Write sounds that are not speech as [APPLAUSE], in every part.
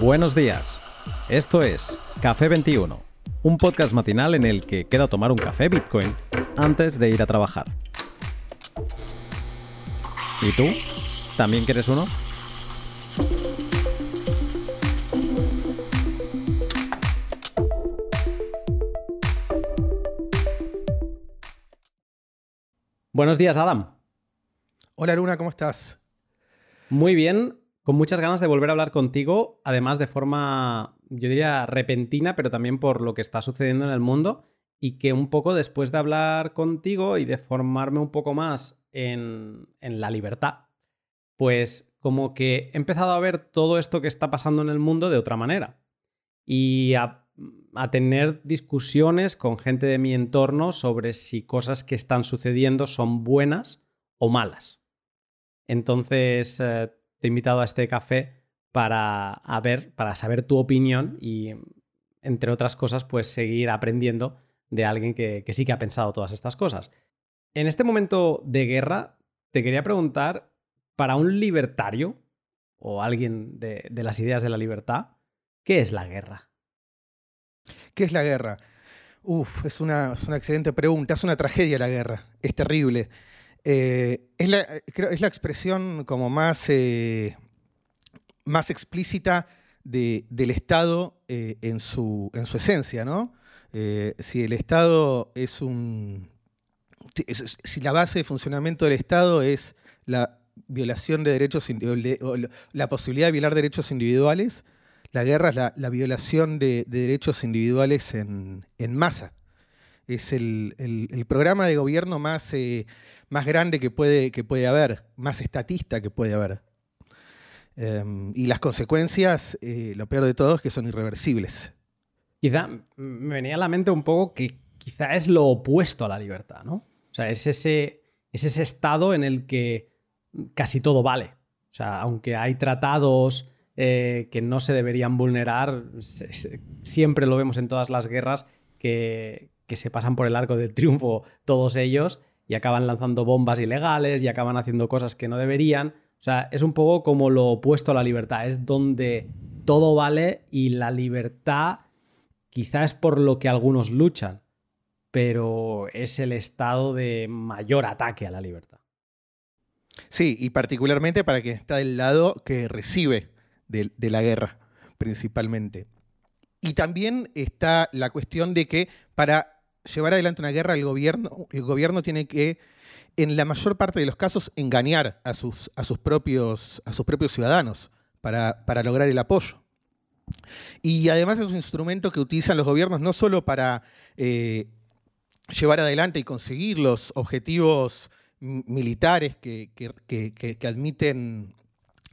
Buenos días. Esto es Café 21, un podcast matinal en el que queda tomar un café Bitcoin antes de ir a trabajar. ¿Y tú? ¿También quieres uno? Buenos días, Adam. Hola Luna, ¿cómo estás? Muy bien, con muchas ganas de volver a hablar contigo, además de forma, yo diría, repentina, pero también por lo que está sucediendo en el mundo y que un poco después de hablar contigo y de formarme un poco más en, la libertad, pues como que he empezado a ver todo esto que está pasando en el mundo de otra manera y a a tener discusiones con gente de mi entorno sobre si cosas que están sucediendo son buenas o malas. Entonces, eh, te he invitado a este café para, ver, para saber tu opinión y, entre otras cosas, pues seguir aprendiendo de alguien que, sí que ha pensado todas estas cosas. En este momento de guerra, te quería preguntar, para un libertario o alguien de las ideas de la libertad, ¿qué es la guerra? ¿Qué es la guerra? Uf, es una, es una excelente pregunta. Es una tragedia la guerra. Es terrible. Eh, es, la, es, la, expresión como más, eh, más explícita del Estado eh, en, su, en, su, esencia, ¿no? si el Estado es un... Si la base de funcionamiento del Estado es la violación de derechos, o la posibilidad de violar derechos individuales, la guerra es la, violación de, derechos individuales en, masa. Es el, programa de gobierno más, eh, más grande que puede, que puede haber, más estatista que puede haber. Em, y las consecuencias, eh, lo peor de todo, es que son irreversibles. Quizá me venía a la mente un poco que quizá es lo opuesto a la libertad, ¿no? O sea, es ese, es ese estado en el que casi todo vale. O sea, aunque hay tratados eh, que no se deberían vulnerar. siempre lo vemos en todas las guerras que, se pasan por el arco del triunfo todos ellos y acaban lanzando bombas ilegales y acaban haciendo cosas que no deberían. O sea, es un poco como lo opuesto a la libertad. Es donde todo vale y la libertad quizá es por lo que algunos luchan, pero es el estado de mayor ataque a la libertad. Sí, y particularmente para quien está del lado que recibe de, la guerra, principalmente. Y también está la cuestión de que para llevar adelante una guerra el gobierno, el gobierno tiene que, en la mayor parte de los casos, engañar a sus, a sus, propios, a sus propios ciudadanos para, lograr el apoyo. Y además es un instrumento que utilizan los gobiernos no solo para eh, llevar adelante y conseguir los objetivos militares que, que admiten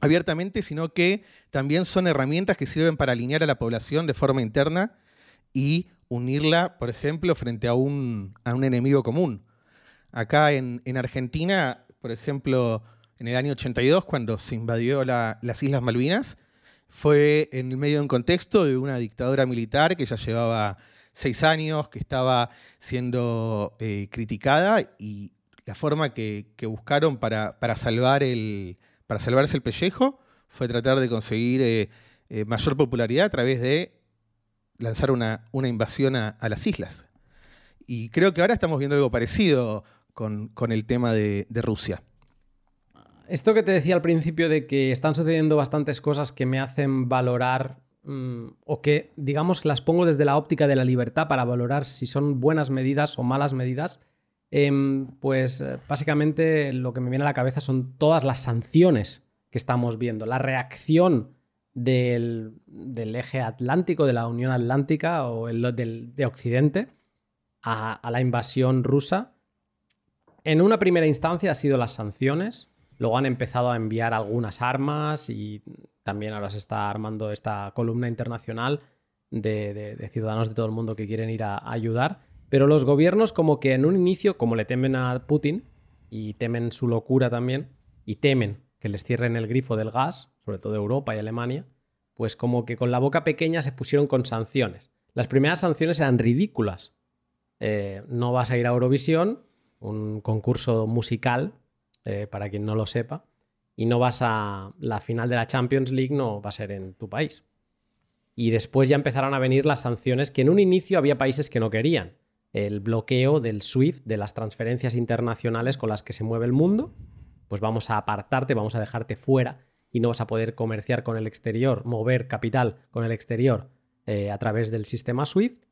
abiertamente, sino que también son herramientas que sirven para alinear a la población de forma interna y unirla, por ejemplo, frente a un, enemigo común. Acá en, Argentina, por ejemplo, en el año 82, cuando se invadió las Islas Malvinas, fue en el medio de un contexto de una dictadura militar que ya llevaba seis años, que estaba siendo eh, criticada y la forma que, buscaron para salvar el, para salvarse el pellejo fue tratar de conseguir eh, eh, mayor popularidad a través de lanzar una, una invasión a, las islas. Y creo que ahora estamos viendo algo parecido con, el tema de, Rusia. Esto que te decía al principio de que están sucediendo bastantes cosas que me hacen valorar mm, o que digamos las pongo desde la óptica de la libertad para valorar si son buenas medidas o malas medidas, Em, pues eh, básicamente lo que me viene a la cabeza son todas las sanciones que estamos viendo, la reacción del, eje atlántico, de la Unión Atlántica o el, de Occidente a, la invasión rusa. En una primera instancia ha sido las sanciones, luego han empezado a enviar algunas armas y también ahora se está armando esta columna internacional de, ciudadanos de todo el mundo que quieren ir a ayudar. Pero los gobiernos como que en un inicio, como le temen a Putin y temen su locura también, y temen que les cierren el grifo del gas, sobre todo Europa y Alemania, pues como que con la boca pequeña se pusieron con sanciones. Las primeras sanciones eran ridículas. Eh, no vas a ir a Eurovisión, un concurso musical, eh, para quien no lo sepa, y no vas a la final de la Champions League, no va a ser en tu país. y después ya empezaron a venir las sanciones que en un inicio había países que no querían. El bloqueo del SWIFT, de las transferencias internacionales con las que se mueve el mundo, pues vamos a apartarte, vamos a dejarte fuera y no vas a poder comerciar con el exterior, mover capital con el exterior eh, a través del sistema SWIFT.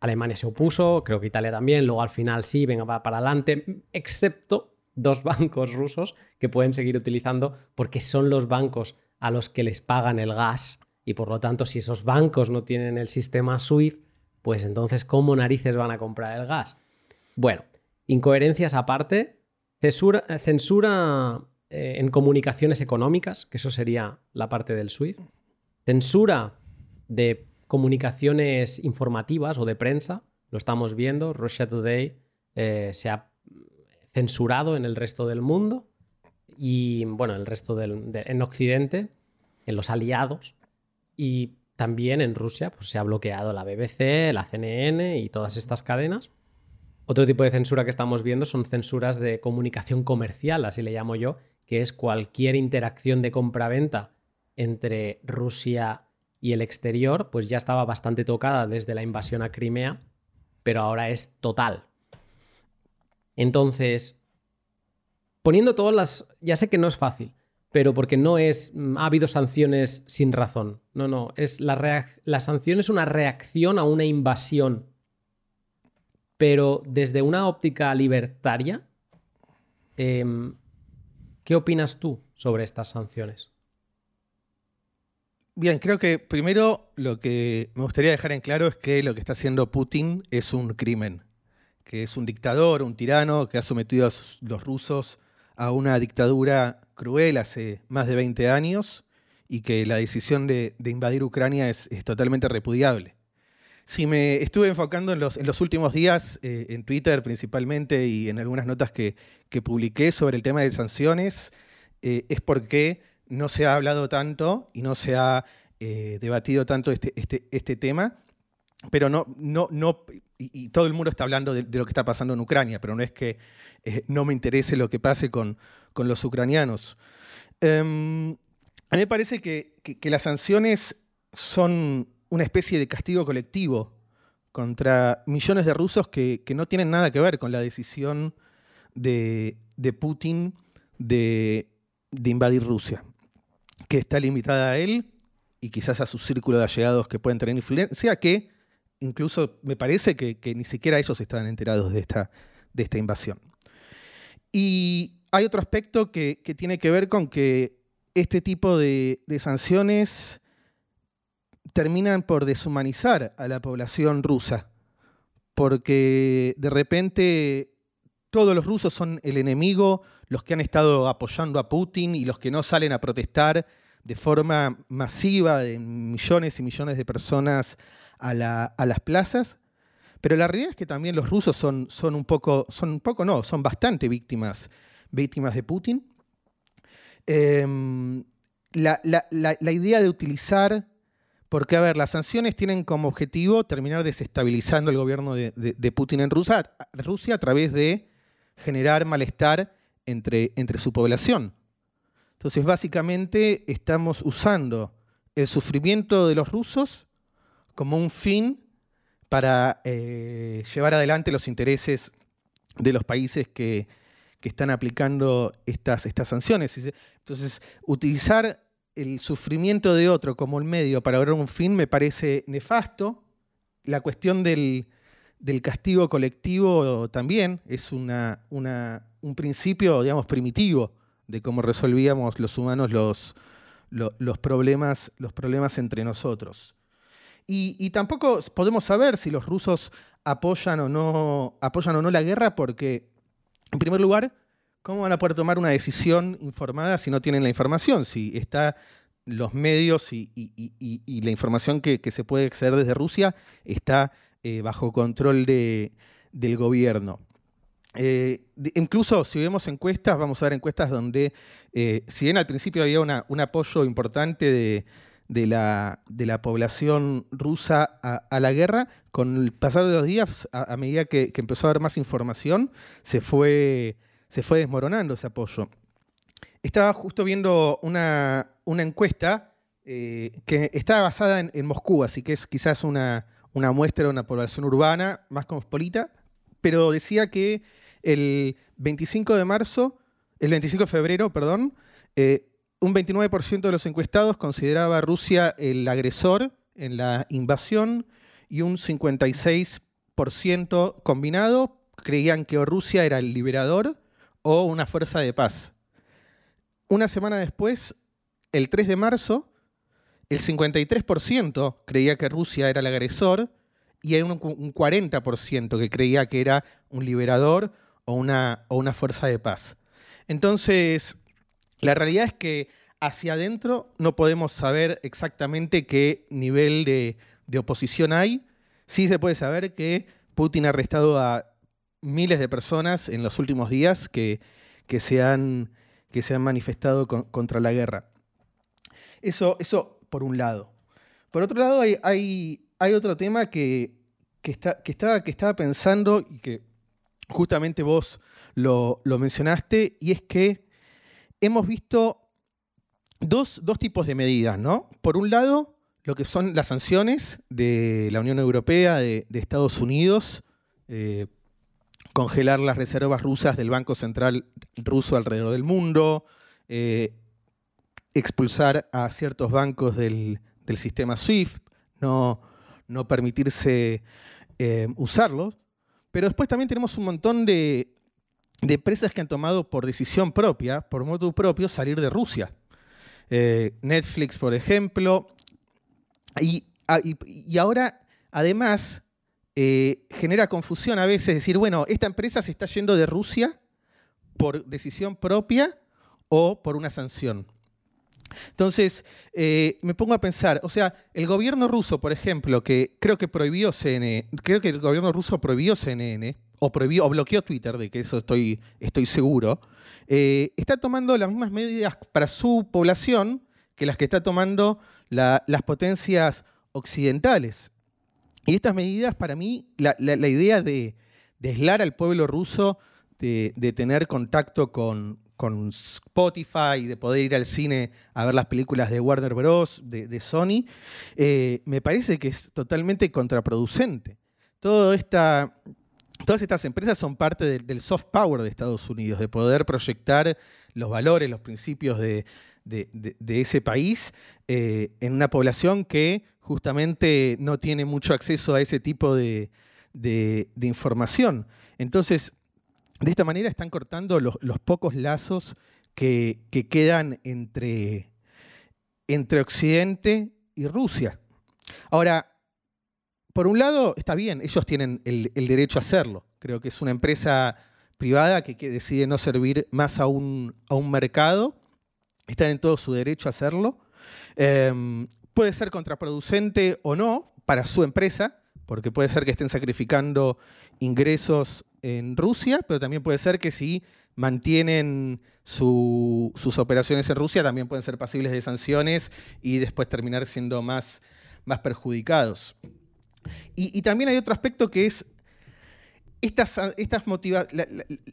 Alemania se opuso, creo que Italia también, luego al final sí, venga, para adelante, excepto dos [LAUGHS] bancos rusos que pueden seguir utilizando porque son los bancos a los que les pagan el gas y por lo tanto si esos bancos no tienen el sistema SWIFT, pues entonces ¿cómo narices van a comprar el gas? Bueno, incoherencias aparte, censura, eh, en comunicaciones económicas, que eso sería la parte del SWIFT, censura de comunicaciones informativas o de prensa, lo estamos viendo, Russia Today eh, se ha censurado en el resto del mundo y, bueno, en el resto del, en Occidente, en los aliados, y también en Rusia pues, se ha bloqueado la BBC, la CNN y todas estas cadenas. Otro tipo de censura que estamos viendo son censuras de comunicación comercial, así le llamo yo, que es cualquier interacción de compra-venta entre Rusia y el exterior, pues ya estaba bastante tocada desde la invasión a Crimea, pero ahora es total. Entonces, poniendo todas las... Ya sé que no es fácil, pero porque no es... Mm, ha habido sanciones sin razón. No, no, es la, la sanción es una reacción a una invasión. Pero desde una óptica libertaria, em, ¿qué opinas tú sobre estas sanciones? Bien, creo que primero lo que me gustaría dejar en claro es que lo que está haciendo Putin es un crimen que es un dictador, un tirano que ha sometido a los rusos a una dictadura cruel hace más de 20 años y que la decisión de, invadir Ucrania es, totalmente repudiable. Si me estuve enfocando en los, en los últimos días, eh, en Twitter principalmente y en algunas notas que, publiqué sobre el tema de sanciones, eh, es porque no se ha hablado tanto y no se ha eh, debatido tanto este, este, este tema pero no, no, no, y, todo el mundo está hablando de, lo que está pasando en Ucrania, pero no es que no me interese lo que pase con, los ucranianos. Em, a mí me parece que, las sanciones son una especie de castigo colectivo contra millones de rusos que, no tienen nada que ver con la decisión de, Putin de, de invadir Rusia, que está limitada a él y quizás a su círculo de allegados que pueden tener influencia, que incluso me parece que, ni siquiera ellos estaban enterados de esta, de esta invasión. Y hay otro aspecto que, tiene que ver con que este tipo de, sanciones terminan por deshumanizar a la población rusa, porque de repente todos los rusos son el enemigo, los que han estado apoyando a Putin y los que no salen a protestar de forma masiva de millones y millones de personas a, las plazas, pero la realidad es que también los rusos son, un poco, son un poco no, son bastante víctimas, víctimas de Putin. Em, la, idea de utilizar, porque a ver, las sanciones tienen como objetivo terminar desestabilizando el gobierno de, Putin en Rusia, Rusia, a través de generar malestar entre, entre su población. Entonces, básicamente estamos usando el sufrimiento de los rusos como un fin para eh, llevar adelante los intereses de los países que, están aplicando estas, estas sanciones. Entonces, utilizar el sufrimiento de otro como el medio para lograr un fin me parece nefasto. La cuestión del, castigo colectivo también es un principio, digamos, primitivo de cómo resolvíamos los humanos los, problemas, entre nosotros. Y, tampoco podemos saber si los rusos apoyan o no la guerra porque, en primer lugar, ¿cómo van a poder tomar una decisión informada si no tienen la información? Si está los medios y, la información que, se puede acceder desde Rusia está eh, bajo control del gobierno. Eh, incluso si vemos encuestas, vamos a ver encuestas donde, eh, si bien al principio había un apoyo importante de, de la, de la población rusa a, la guerra, con el pasar de los días, a, medida que, empezó a haber más información, se fue, se fue desmoronando ese apoyo. Estaba justo viendo una, encuesta eh, que está basada en, Moscú, así que es quizás una, muestra de una población urbana más cosmopolita, pero decía que el 25 de marzo, el 25 de febrero, perdón, eh, un 29% de los encuestados consideraba a Rusia el agresor en la invasión y un 56% combinado creían que Rusia era el liberador o una fuerza de paz. Una semana después, el 3 de marzo, el 53% creía que Rusia era el agresor y hay un, 40% que creía que era un liberador o una, o una fuerza de paz. Entonces, la realidad es que hacia adentro no podemos saber exactamente qué nivel de, oposición hay. Sí se puede saber que Putin ha arrestado a miles de personas en los últimos días que, que, se, han, que se han manifestado contra la guerra. Eso, eso por un lado. Por otro lado, hay, hay, otro tema que, está, que, estaba, que estaba pensando y que justamente vos lo, mencionaste, y es que hemos visto dos, tipos de medidas, ¿no? Por un lado, lo que son las sanciones de la Unión Europea, de, Estados Unidos, eh, congelar las reservas rusas del Banco Central ruso alrededor del mundo, eh, expulsar a ciertos bancos del, sistema SWIFT, no, no permitirse eh, usarlos. Pero después también tenemos un montón de, empresas que han tomado por decisión propia, por modo propio, salir de Rusia. Eh, Netflix, por ejemplo. Y, ah, ahora, además, eh, genera confusión a veces decir, bueno, esta empresa se está yendo de Rusia por decisión propia o por una sanción. Entonces, eh, me pongo a pensar, o sea, el gobierno ruso, por ejemplo, que creo que prohibió CNN, creo que el gobierno ruso prohibió CNN, o prohibió, o bloqueó Twitter, de que eso estoy, estoy seguro, eh, está tomando las mismas medidas para su población que las que está tomando las potencias occidentales. Y estas medidas, para mí, la, idea de, aislar al pueblo ruso de tener contacto con, con Spotify, de poder ir al cine a ver las películas de Warner Bros., de, Sony, eh, me parece que es totalmente contraproducente. todas estas empresas son parte del soft power de Estados Unidos, de poder proyectar los valores, los principios de, ese país eh, en una población que justamente no tiene mucho acceso a ese tipo de, información. Entonces, de esta manera están cortando los, pocos lazos que, quedan entre, entre Occidente y Rusia. Ahora, por un lado, está bien, ellos tienen el, derecho a hacerlo. Creo que es una empresa privada que, decide no servir más a un, a un, mercado. Están en todo su derecho a hacerlo. Em, puede ser contraproducente o no para su empresa, porque puede ser que estén sacrificando ingresos en Rusia, pero también puede ser que si mantienen sus operaciones en Rusia, también pueden ser pasibles de sanciones y después terminar siendo más, más perjudicados. Y, también hay otro aspecto que es estas, estas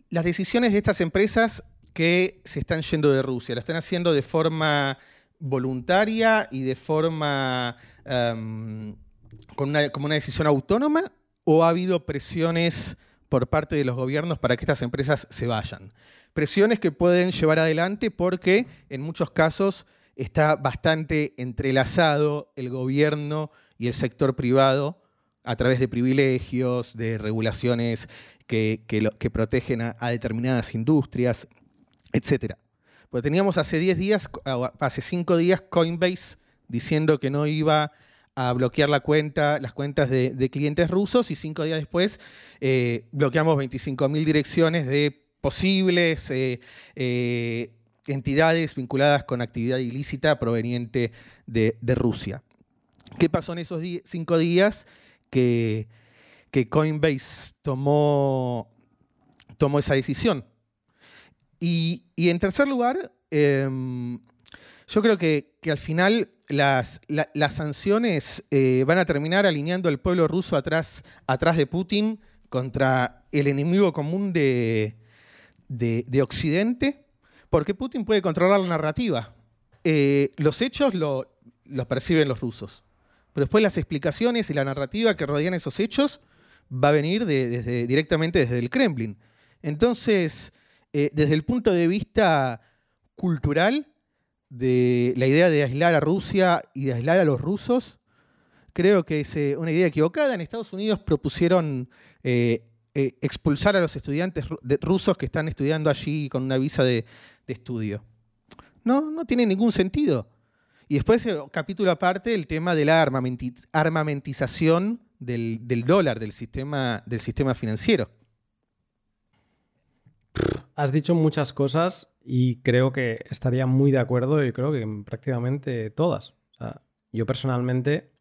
las decisiones de estas empresas que se están yendo de Rusia, lo están haciendo de forma voluntaria y de forma em, con una, como una decisión autónoma o ha habido presiones por parte de los gobiernos para que estas empresas se vayan. Presiones que pueden llevar adelante porque en muchos casos está bastante entrelazado el gobierno y el sector privado a través de privilegios, de regulaciones que, protegen a, determinadas industrias, etc. Pues teníamos hace 10 días, hace 5 días, Coinbase diciendo que no iba a bloquear las cuentas de, clientes rusos y cinco días después eh, bloqueamos 25.000 direcciones de posibles eh, eh, entidades vinculadas con actividad ilícita proveniente de, Rusia. ¿Qué pasó en esos cinco días? Que, Coinbase tomó esa decisión. Y, en tercer lugar, em, yo creo que, al final las, sanciones eh, van a terminar alineando al pueblo ruso atrás, de Putin contra el enemigo común de, Occidente, porque Putin puede controlar la narrativa. Eh, los hechos lo, lo perciben los rusos. Pero después las explicaciones y la narrativa que rodean esos hechos va a venir directamente desde el Kremlin. Entonces, eh, desde el punto de vista cultural, de la idea de aislar a Rusia y de aislar a los rusos, creo que es eh, una idea equivocada. En Estados Unidos propusieron eh, expulsar a los estudiantes rusos que están estudiando allí con una visa de, estudio. No, no tiene ningún sentido. Y después, capítulo aparte, el tema de la armamentización del, dólar, del sistema, del sistema financiero. Has dicho muchas cosas y creo que estaría muy de acuerdo y creo que prácticamente todas. yo personalmente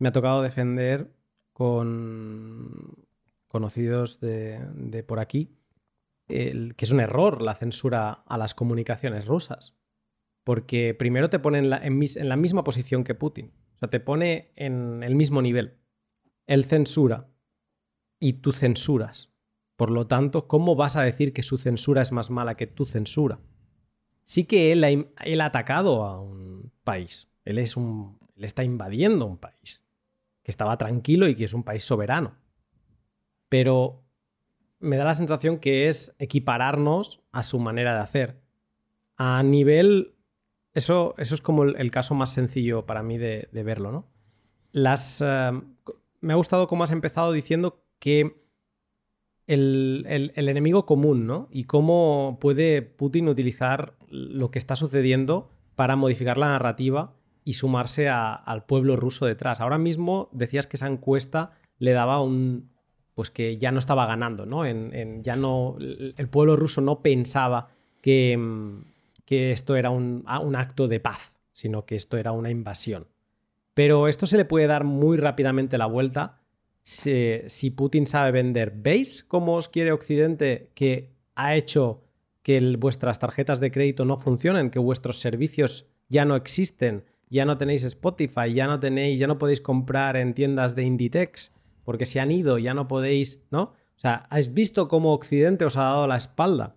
me ha tocado defender con conocidos de, por aquí que es un error la censura a las comunicaciones rusas. Porque primero te pone en la misma posición que Putin. O sea, te pone en el mismo nivel. Él censura y tú censuras. Por lo tanto, ¿cómo vas a decir que su censura es más mala que tu censura? Sí que él ha, atacado a un país. Él, es un, él está invadiendo un país que estaba tranquilo y que es un país soberano. Pero me da la sensación que es equipararnos a su manera de hacer. A nivel... Eso, eso es como el, caso más sencillo para mí de, verlo, ¿no? Las, eh, me ha gustado cómo has empezado diciendo que el, enemigo común, ¿no? Y cómo puede Putin utilizar lo que está sucediendo para modificar la narrativa y sumarse al pueblo ruso detrás. Ahora mismo decías que esa encuesta le daba un. Pues que ya no estaba ganando, ¿no? En, ya no. El pueblo ruso no pensaba que, que esto era un, un acto de paz, sino que esto era una invasión. Pero esto se le puede dar muy rápidamente la vuelta si, Putin sabe vender. ¿Veis cómo os quiere Occidente que ha hecho que vuestras tarjetas de crédito no funcionen, que vuestros servicios ya no existen, ya no tenéis Spotify, ya no tenéis, ya no podéis comprar en tiendas de Inditex porque se han ido, ya no podéis, ¿no? O sea, ¿has visto cómo Occidente os ha dado la espalda?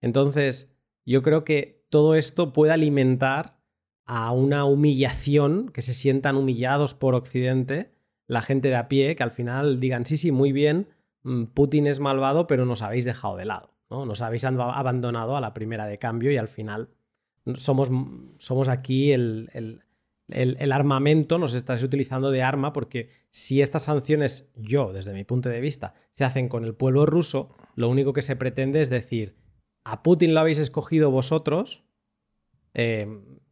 Entonces, yo creo que todo esto puede alimentar a una humillación, que se sientan humillados por Occidente, la gente de a pie, que al final digan, sí, sí, muy bien, mm, Putin es malvado, pero nos habéis dejado de lado, ¿no? Nos habéis abandonado a la primera de cambio y al final somos, somos aquí el, el, armamento, nos estáis utilizando de arma, porque si estas sanciones, yo, desde mi punto de vista, se hacen con el pueblo ruso, lo único que se pretende es decir, a Putin lo habéis escogido vosotros, eh,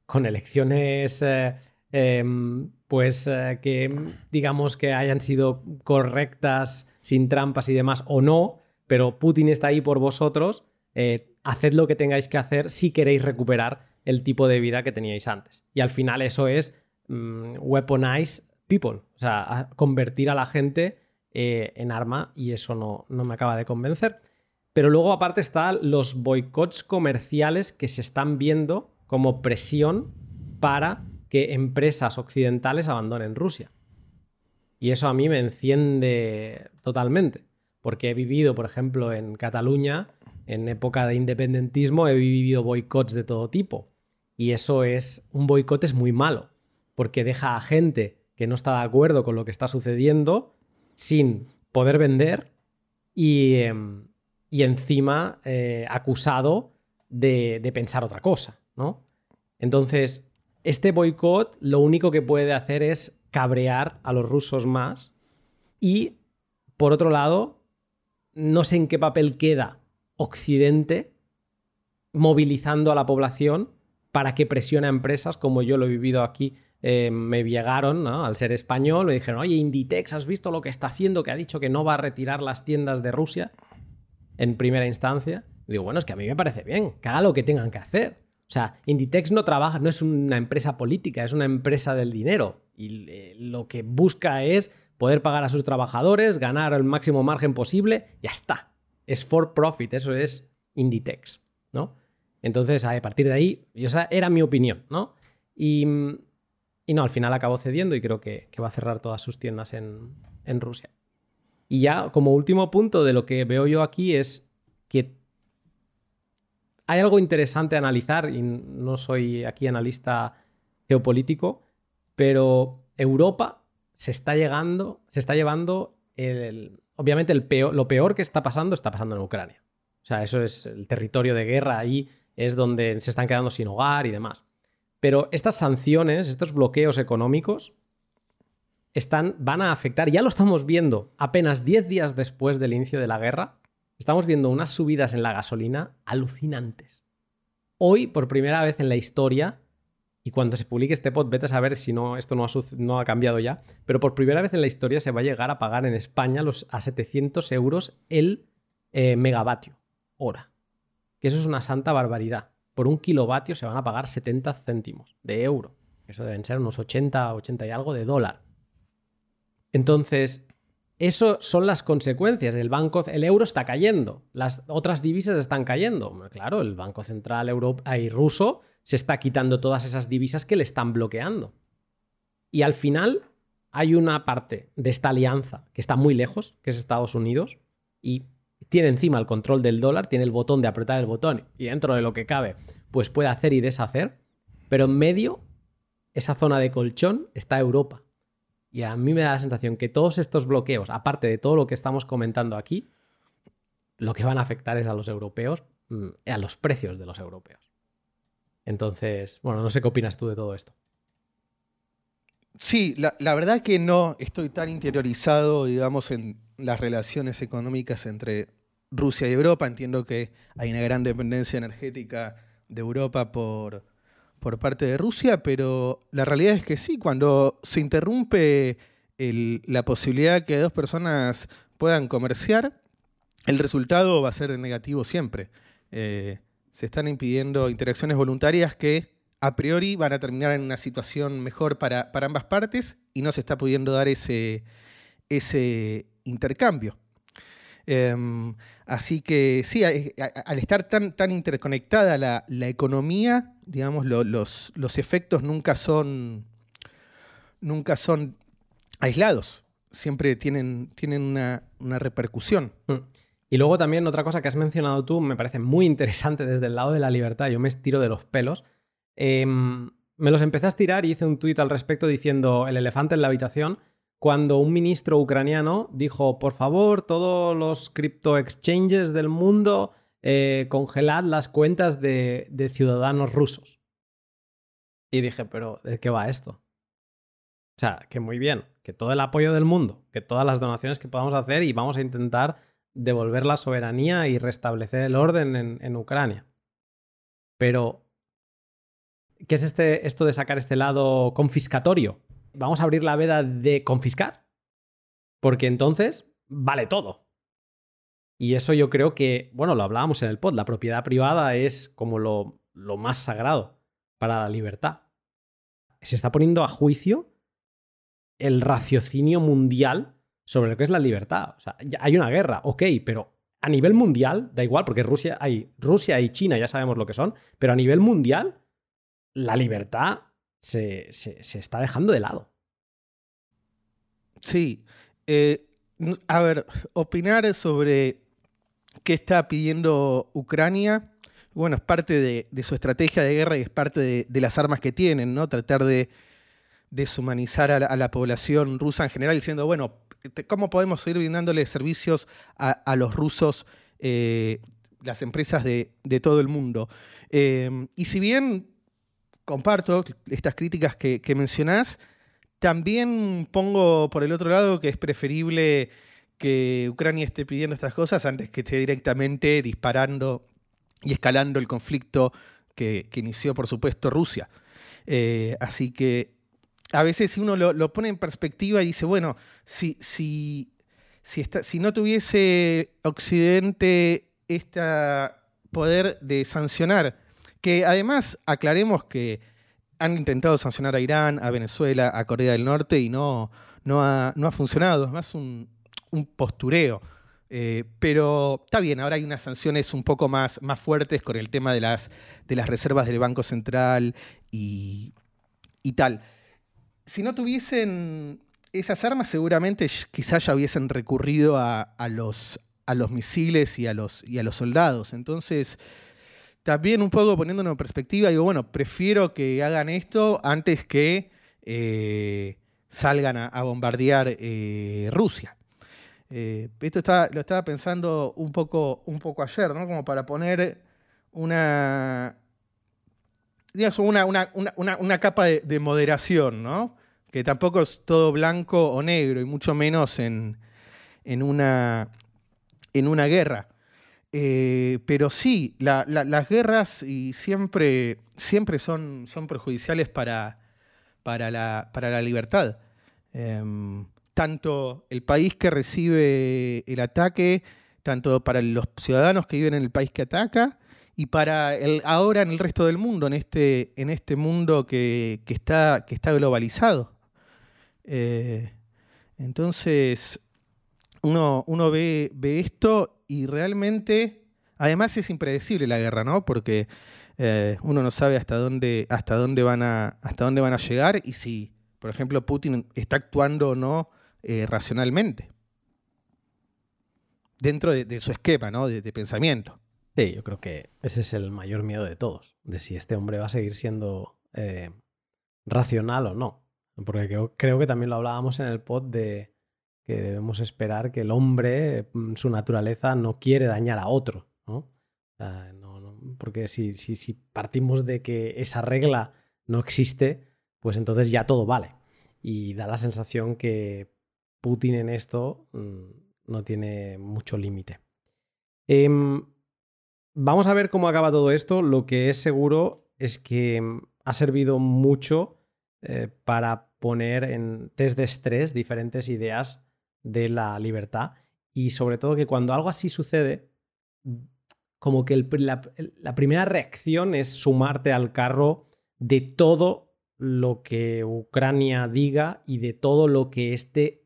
con elecciones eh, em, pues eh, que digamos que hayan sido correctas, sin trampas y demás, o no, pero Putin está ahí por vosotros, eh, haced lo que tengáis que hacer si queréis recuperar el tipo de vida que teníais antes. Y al final eso es mm, weaponize people, o sea, convertir a la gente en arma y eso no, no me acaba de convencer. Pero luego aparte están los boicots comerciales que se están viendo como presión para que empresas occidentales abandonen Rusia. Y eso a mí me enciende totalmente, porque he vivido, por ejemplo, en Cataluña, en época de independentismo, he vivido boicots de todo tipo. Y eso es, un boicot es muy malo, porque deja a gente que no está de acuerdo con lo que está sucediendo sin poder vender y, em, encima eh, acusado de pensar otra cosa. ¿no? Entonces, este boicot lo único que puede hacer es cabrear a los rusos más y, por otro lado, no sé en qué papel queda Occidente movilizando a la población para que presione a empresas, como yo lo he vivido aquí, eh, me llegaron, al ser español, me dijeron, oye, Inditex, ¿has visto lo que está haciendo? Que ha dicho que no va a retirar las tiendas de Rusia en primera instancia. digo, bueno, es que a mí me parece bien, que haga lo que tengan que hacer. O sea, Inditex no trabaja, no es una empresa política, es una empresa del dinero. Y eh, lo que busca es poder pagar a sus trabajadores, ganar el máximo margen posible, ya está. Es for profit, eso es Inditex, ¿no? Entonces, a partir de ahí, esa era mi opinión, ¿no? Y, no, al final acabó cediendo y creo que, va a cerrar todas sus tiendas en, en Rusia. Y ya, como último punto de lo que veo yo aquí es hay algo interesante a analizar, y no soy aquí analista geopolítico, pero Europa se está llegando, se está llevando el, obviamente el lo peor que está pasando está pasando en Ucrania. O sea, eso es el territorio de guerra ahí es donde se están quedando sin hogar y demás. Pero estas sanciones, estos bloqueos económicos están, van a afectar, ya lo estamos viendo apenas 10 días después del inicio de la guerra, estamos viendo unas subidas en la gasolina alucinantes. Hoy, por primera vez en la historia, y cuando se publique este pod, vete a saber si no, esto no ha, cambiado ya, pero por primera vez en la historia se va a llegar a pagar en España los, a 700 euros el eh, megavatio hora. Que eso es una santa barbaridad. Por un kilovatio se van a pagar 70 céntimos de euro. Eso deben ser unos 80, 80 y algo de dólar. Entonces, eso son las consecuencias. El banco, el euro está cayendo, las otras divisas están cayendo. Claro, el Banco Central Europa y ruso se está quitando todas esas divisas que le están bloqueando. Y al final hay una parte de esta alianza que está muy lejos, que es Estados Unidos, y tiene encima el control del dólar, tiene el botón de apretar el botón y dentro de lo que cabe, pues puede hacer y deshacer, pero en medio, esa zona de colchón, está Europa. Y a mí me da la sensación que todos estos bloqueos, aparte de todo lo que estamos comentando aquí, lo que van a afectar es a los europeos, mm, a los precios de los europeos. Entonces, bueno, no sé qué opinas tú de todo esto. Sí, la, la, verdad que no estoy tan interiorizado, digamos, en las relaciones económicas entre Rusia y Europa. Entiendo que hay una gran dependencia energética de Europa por, por parte de Rusia, pero la realidad es que sí, cuando se interrumpe la posibilidad que dos personas puedan comerciar, el resultado va a ser negativo siempre. Eh, se están impidiendo interacciones voluntarias que a priori van a terminar en una situación mejor para, para ambas partes y no se está pudiendo dar ese, ese intercambio. Em, así que sí, al estar tan, tan interconectada la, economía, digamos, los, los, efectos nunca son, nunca son aislados, siempre tienen, tienen una, repercusión. Mm. Y luego también otra cosa que has mencionado tú, me parece muy interesante desde el lado de la libertad, yo me estiro de los pelos. Em, me los empecé a estirar y hice un tuit al respecto diciendo el elefante en la habitación cuando un ministro ucraniano dijo, por favor, todos los crypto exchanges del mundo, eh, congelad las cuentas de, de ciudadanos rusos. Y dije, pero ¿de qué va esto? O sea, que muy bien, que todo el apoyo del mundo, que todas las donaciones que podamos hacer y vamos a intentar devolver la soberanía y restablecer el orden en, en Ucrania. Pero, ¿qué es este, esto de sacar este lado confiscatorio? Vamos a abrir la veda de confiscar, porque entonces vale todo. Y eso yo creo que, bueno, lo hablábamos en el pod, la propiedad privada es como lo, más sagrado para la libertad. Se está poniendo a juicio el raciocinio mundial sobre lo que es la libertad. O sea, hay una guerra, ok, pero a nivel mundial, da igual, porque Rusia, hay, Rusia y China ya sabemos lo que son, pero a nivel mundial, la libertad se, está dejando de lado. Sí. Eh, a ver, opinar sobre qué está pidiendo Ucrania, bueno, es parte de, su estrategia de guerra y es parte de, las armas que tienen, ¿no? Tratar de deshumanizar a la, población rusa en general, diciendo, bueno, ¿cómo podemos seguir brindándole servicios a, los rusos, eh, las empresas de, todo el mundo? Eh, y si bien comparto estas críticas que, mencionás. También pongo por el otro lado que es preferible que Ucrania esté pidiendo estas cosas antes que esté directamente disparando y escalando el conflicto que, inició, por supuesto, Rusia. Eh, así que a veces si uno lo, pone en perspectiva y dice, bueno, si, si, si no tuviese Occidente este poder de sancionar que además aclaremos que han intentado sancionar a Irán, a Venezuela, a Corea del Norte y no, no, ha, no ha funcionado, es más un, postureo. Eh, pero está bien, ahora hay unas sanciones un poco más, más fuertes con el tema de las, de las reservas del Banco Central y, tal. Si no tuviesen esas armas, seguramente quizás ya hubiesen recurrido a, los, a los misiles y a los, y a los soldados. Entonces, también un poco poniéndonos en perspectiva, digo, bueno, prefiero que hagan esto antes que eh, salgan a, bombardear eh, Rusia. Eh, esto lo estaba pensando un poco, un poco ayer, ¿no? Como para poner una, digamos, una, una, capa de, moderación, ¿no? Que tampoco es todo blanco o negro, y mucho menos en, en, una, en una guerra. Eh, pero sí, las guerras y siempre, siempre son, son perjudiciales para, para, la, para la libertad. Em, tanto el país que recibe el ataque, tanto para los ciudadanos que viven en el país que ataca, y para el, ahora en el resto del mundo, en este, en este mundo que, está, que está globalizado. Eh, entonces, uno, uno ve esto y realmente, además es impredecible la guerra, ¿no? Porque eh, uno no sabe hasta dónde, hasta, dónde van a, hasta dónde van a llegar y si, por ejemplo, Putin está actuando o no eh, racionalmente dentro de, su esquema ¿no? de, pensamiento. Sí, yo creo que ese es el mayor miedo de todos, de si este hombre va a seguir siendo eh, racional o no. Porque creo, creo, que también lo hablábamos en el pod de que debemos esperar que el hombre, mm, su naturaleza, no quiere dañar a otro, ¿no? porque si, si, si, partimos de que esa regla no existe, pues entonces ya todo vale. Y da la sensación que Putin en esto mm, no tiene mucho límite. Em, vamos a ver cómo acaba todo esto. Lo que es seguro es que mm, ha servido mucho eh, para poner en test de estrés diferentes ideas de la libertad y sobre todo que cuando algo así sucede, como que la, primera reacción es sumarte al carro de todo lo que Ucrania diga y de todo lo que este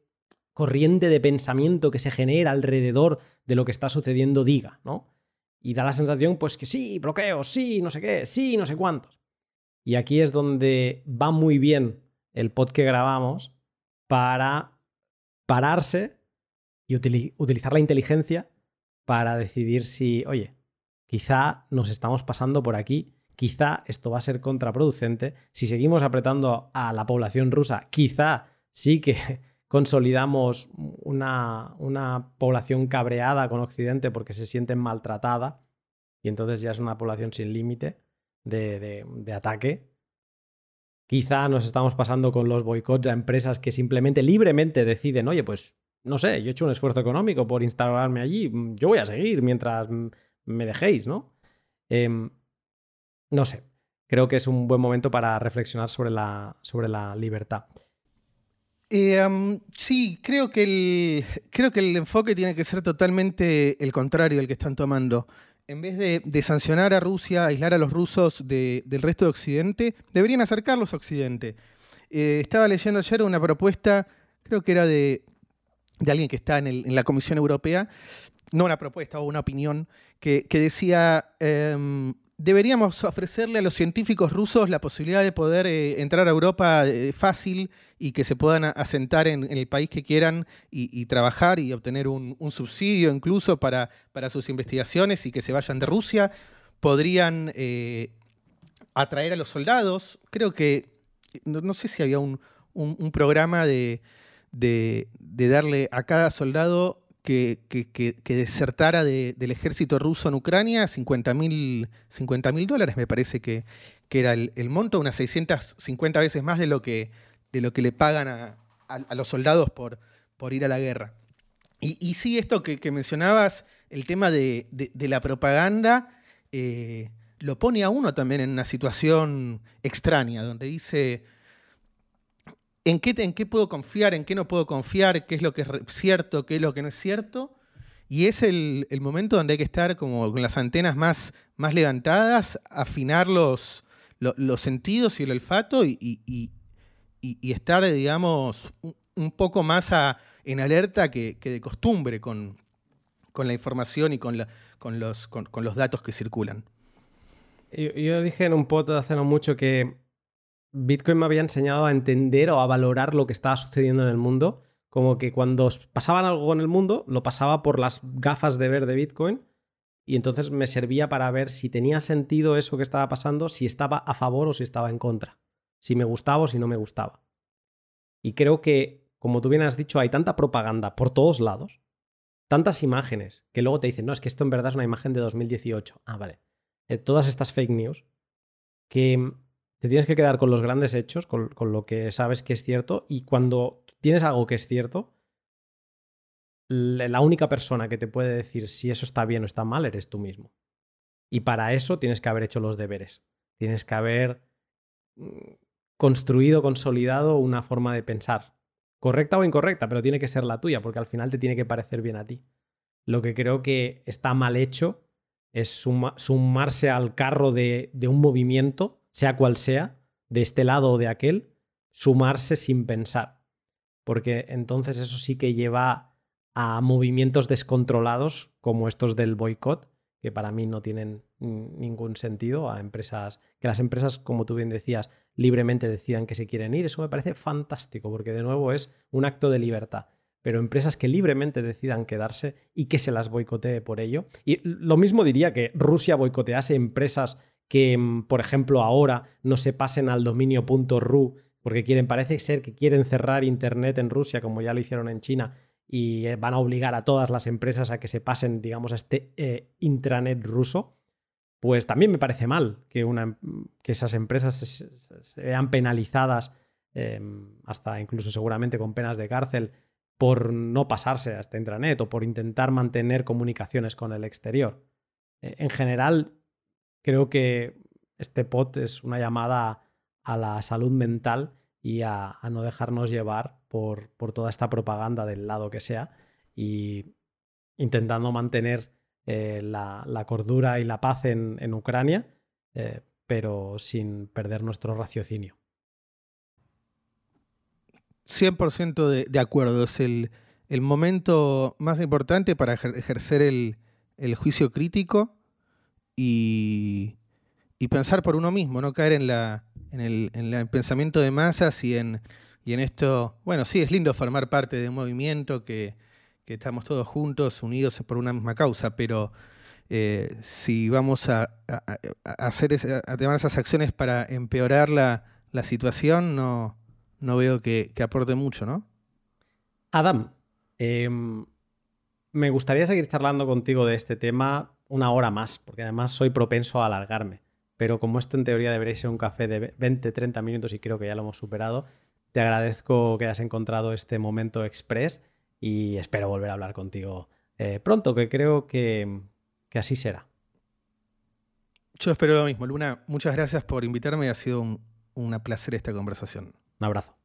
corriente de pensamiento que se genera alrededor de lo que está sucediendo diga, ¿no? Y da la sensación, pues que sí, bloqueo, sí, no sé qué, sí, no sé cuántos. Y aquí es donde va muy bien el pod que grabamos para pararse y utilizar la inteligencia para decidir si, oye, quizá nos estamos pasando por aquí, quizá esto va a ser contraproducente, si seguimos apretando a la población rusa, quizá sí que [LAUGHS] consolidamos una, una población cabreada con Occidente porque se sienten maltratada y entonces ya es una población sin límite de, de ataque Quizá nos estamos pasando con los boicots a empresas que simplemente libremente deciden, oye, pues no sé, yo he hecho un esfuerzo económico por instalarme allí, mm, yo voy a seguir mientras me dejéis, ¿no? Em, no sé, creo que es un buen momento para reflexionar sobre la, sobre la libertad. Eh, sí, creo que, el, creo que el enfoque tiene que ser totalmente el contrario al que están tomando en vez de, sancionar a Rusia, aislar a los rusos del resto de Occidente, deberían acercarlos a Occidente. Eh, estaba leyendo ayer una propuesta, creo que era de, alguien que está en, la Comisión Europea, no una propuesta o una opinión, que, decía, em, deberíamos ofrecerle a los científicos rusos la posibilidad de poder eh, entrar a Europa eh, fácil y que se puedan asentar en, el país que quieran y, trabajar y obtener un, subsidio incluso para, sus investigaciones y que se vayan de Rusia. Podrían eh, atraer a los soldados. Creo que, no, sé si había un, programa de, de darle a cada soldado que, desertara del ejército ruso en Ucrania, 50 mil dólares me parece que, era el, monto, unas 650 veces más de lo que, de lo que le pagan a, los soldados por, por, ir a la guerra. Y, sí, esto que, mencionabas, el tema de, la propaganda, eh, lo pone a uno también en una situación extraña, donde dice ¿En qué, ¿En qué puedo confiar? ¿En qué no puedo confiar? ¿Qué es lo que es cierto? ¿Qué es lo que no es cierto? Y es el, momento donde hay que estar como con las antenas más, más levantadas, afinar los, los, sentidos y el olfato y, estar, digamos, un, poco más en alerta que, de costumbre con, la información y con, con, los, con, los datos que circulan. Yo, dije en un pot hace no mucho que Bitcoin me había enseñado a entender o a valorar lo que estaba sucediendo en el mundo. Como que cuando pasaban algo en el mundo, lo pasaba por las gafas de ver de Bitcoin y entonces me servía para ver si tenía sentido eso que estaba pasando, si estaba a favor o si estaba en contra, si me gustaba o si no me gustaba. Y creo que, como tú bien has dicho, hay tanta propaganda por todos lados, tantas imágenes, que luego te dicen, no, es que esto en verdad es una imagen de 2018. Ah, vale. Eh, todas estas fake news, que te tienes que quedar con los grandes hechos, con, lo que sabes que es cierto, y cuando tienes algo que es cierto, la única persona que te puede decir si eso está bien o está mal eres tú mismo. Y para eso tienes que haber hecho los deberes. Tienes que haber mm, construido, consolidado una forma de pensar. Correcta o incorrecta, pero tiene que ser la tuya, porque al final te tiene que parecer bien a ti. Lo que creo que está mal hecho es sumarse al carro de, de un movimiento, sea cual sea, de este lado o de aquel, sumarse sin pensar. Porque entonces eso sí que lleva a movimientos descontrolados como estos del boicot, que para mí no tienen ningún sentido, a empresas, que las empresas, como tú bien decías, libremente decidan que se quieren ir. Eso me parece fantástico, porque de nuevo es un acto de libertad. Pero empresas que libremente decidan quedarse y que se las boicotee por ello. Y lo mismo diría que Rusia boicotease empresas que, mm, por ejemplo, ahora no se pasen al dominio .ru, porque quieren, parece ser que quieren cerrar Internet en Rusia, como ya lo hicieron en China, y eh, van a obligar a todas las empresas a que se pasen, digamos, a este eh, intranet ruso, pues también me parece mal que, una, que esas empresas se, vean penalizadas, em, hasta incluso seguramente con penas de cárcel, por no pasarse a este intranet o por intentar mantener comunicaciones con el exterior. Eh, en general, creo que este pod es una llamada a la salud mental y a, no dejarnos llevar por, por, toda esta propaganda del lado que sea y intentando mantener eh, la, cordura y la paz en, Ucrania, eh, pero sin perder nuestro raciocinio. 100% de, de, acuerdo, es el, el, momento más importante para ejercer el, el juicio crítico y, pensar por uno mismo, no caer en la, en el, pensamiento de masas y en, y en esto, bueno, sí, es lindo formar parte de un movimiento que, estamos todos juntos, unidos por una misma causa, pero eh, si vamos a, hacer a tomar esas acciones para empeorar la, situación, no, no veo que, aporte mucho, ¿no? Adam, em, me gustaría seguir charlando contigo de este tema una hora más, porque además soy propenso a alargarme pero como esto en teoría debería ser un café de 20-30 minutos y creo que ya lo hemos superado, te agradezco que hayas encontrado este momento express y espero volver a hablar contigo eh, pronto, que creo que, que, así será. Yo espero lo mismo. Luna, muchas gracias por invitarme. Ha sido un, un placer esta conversación. Un abrazo.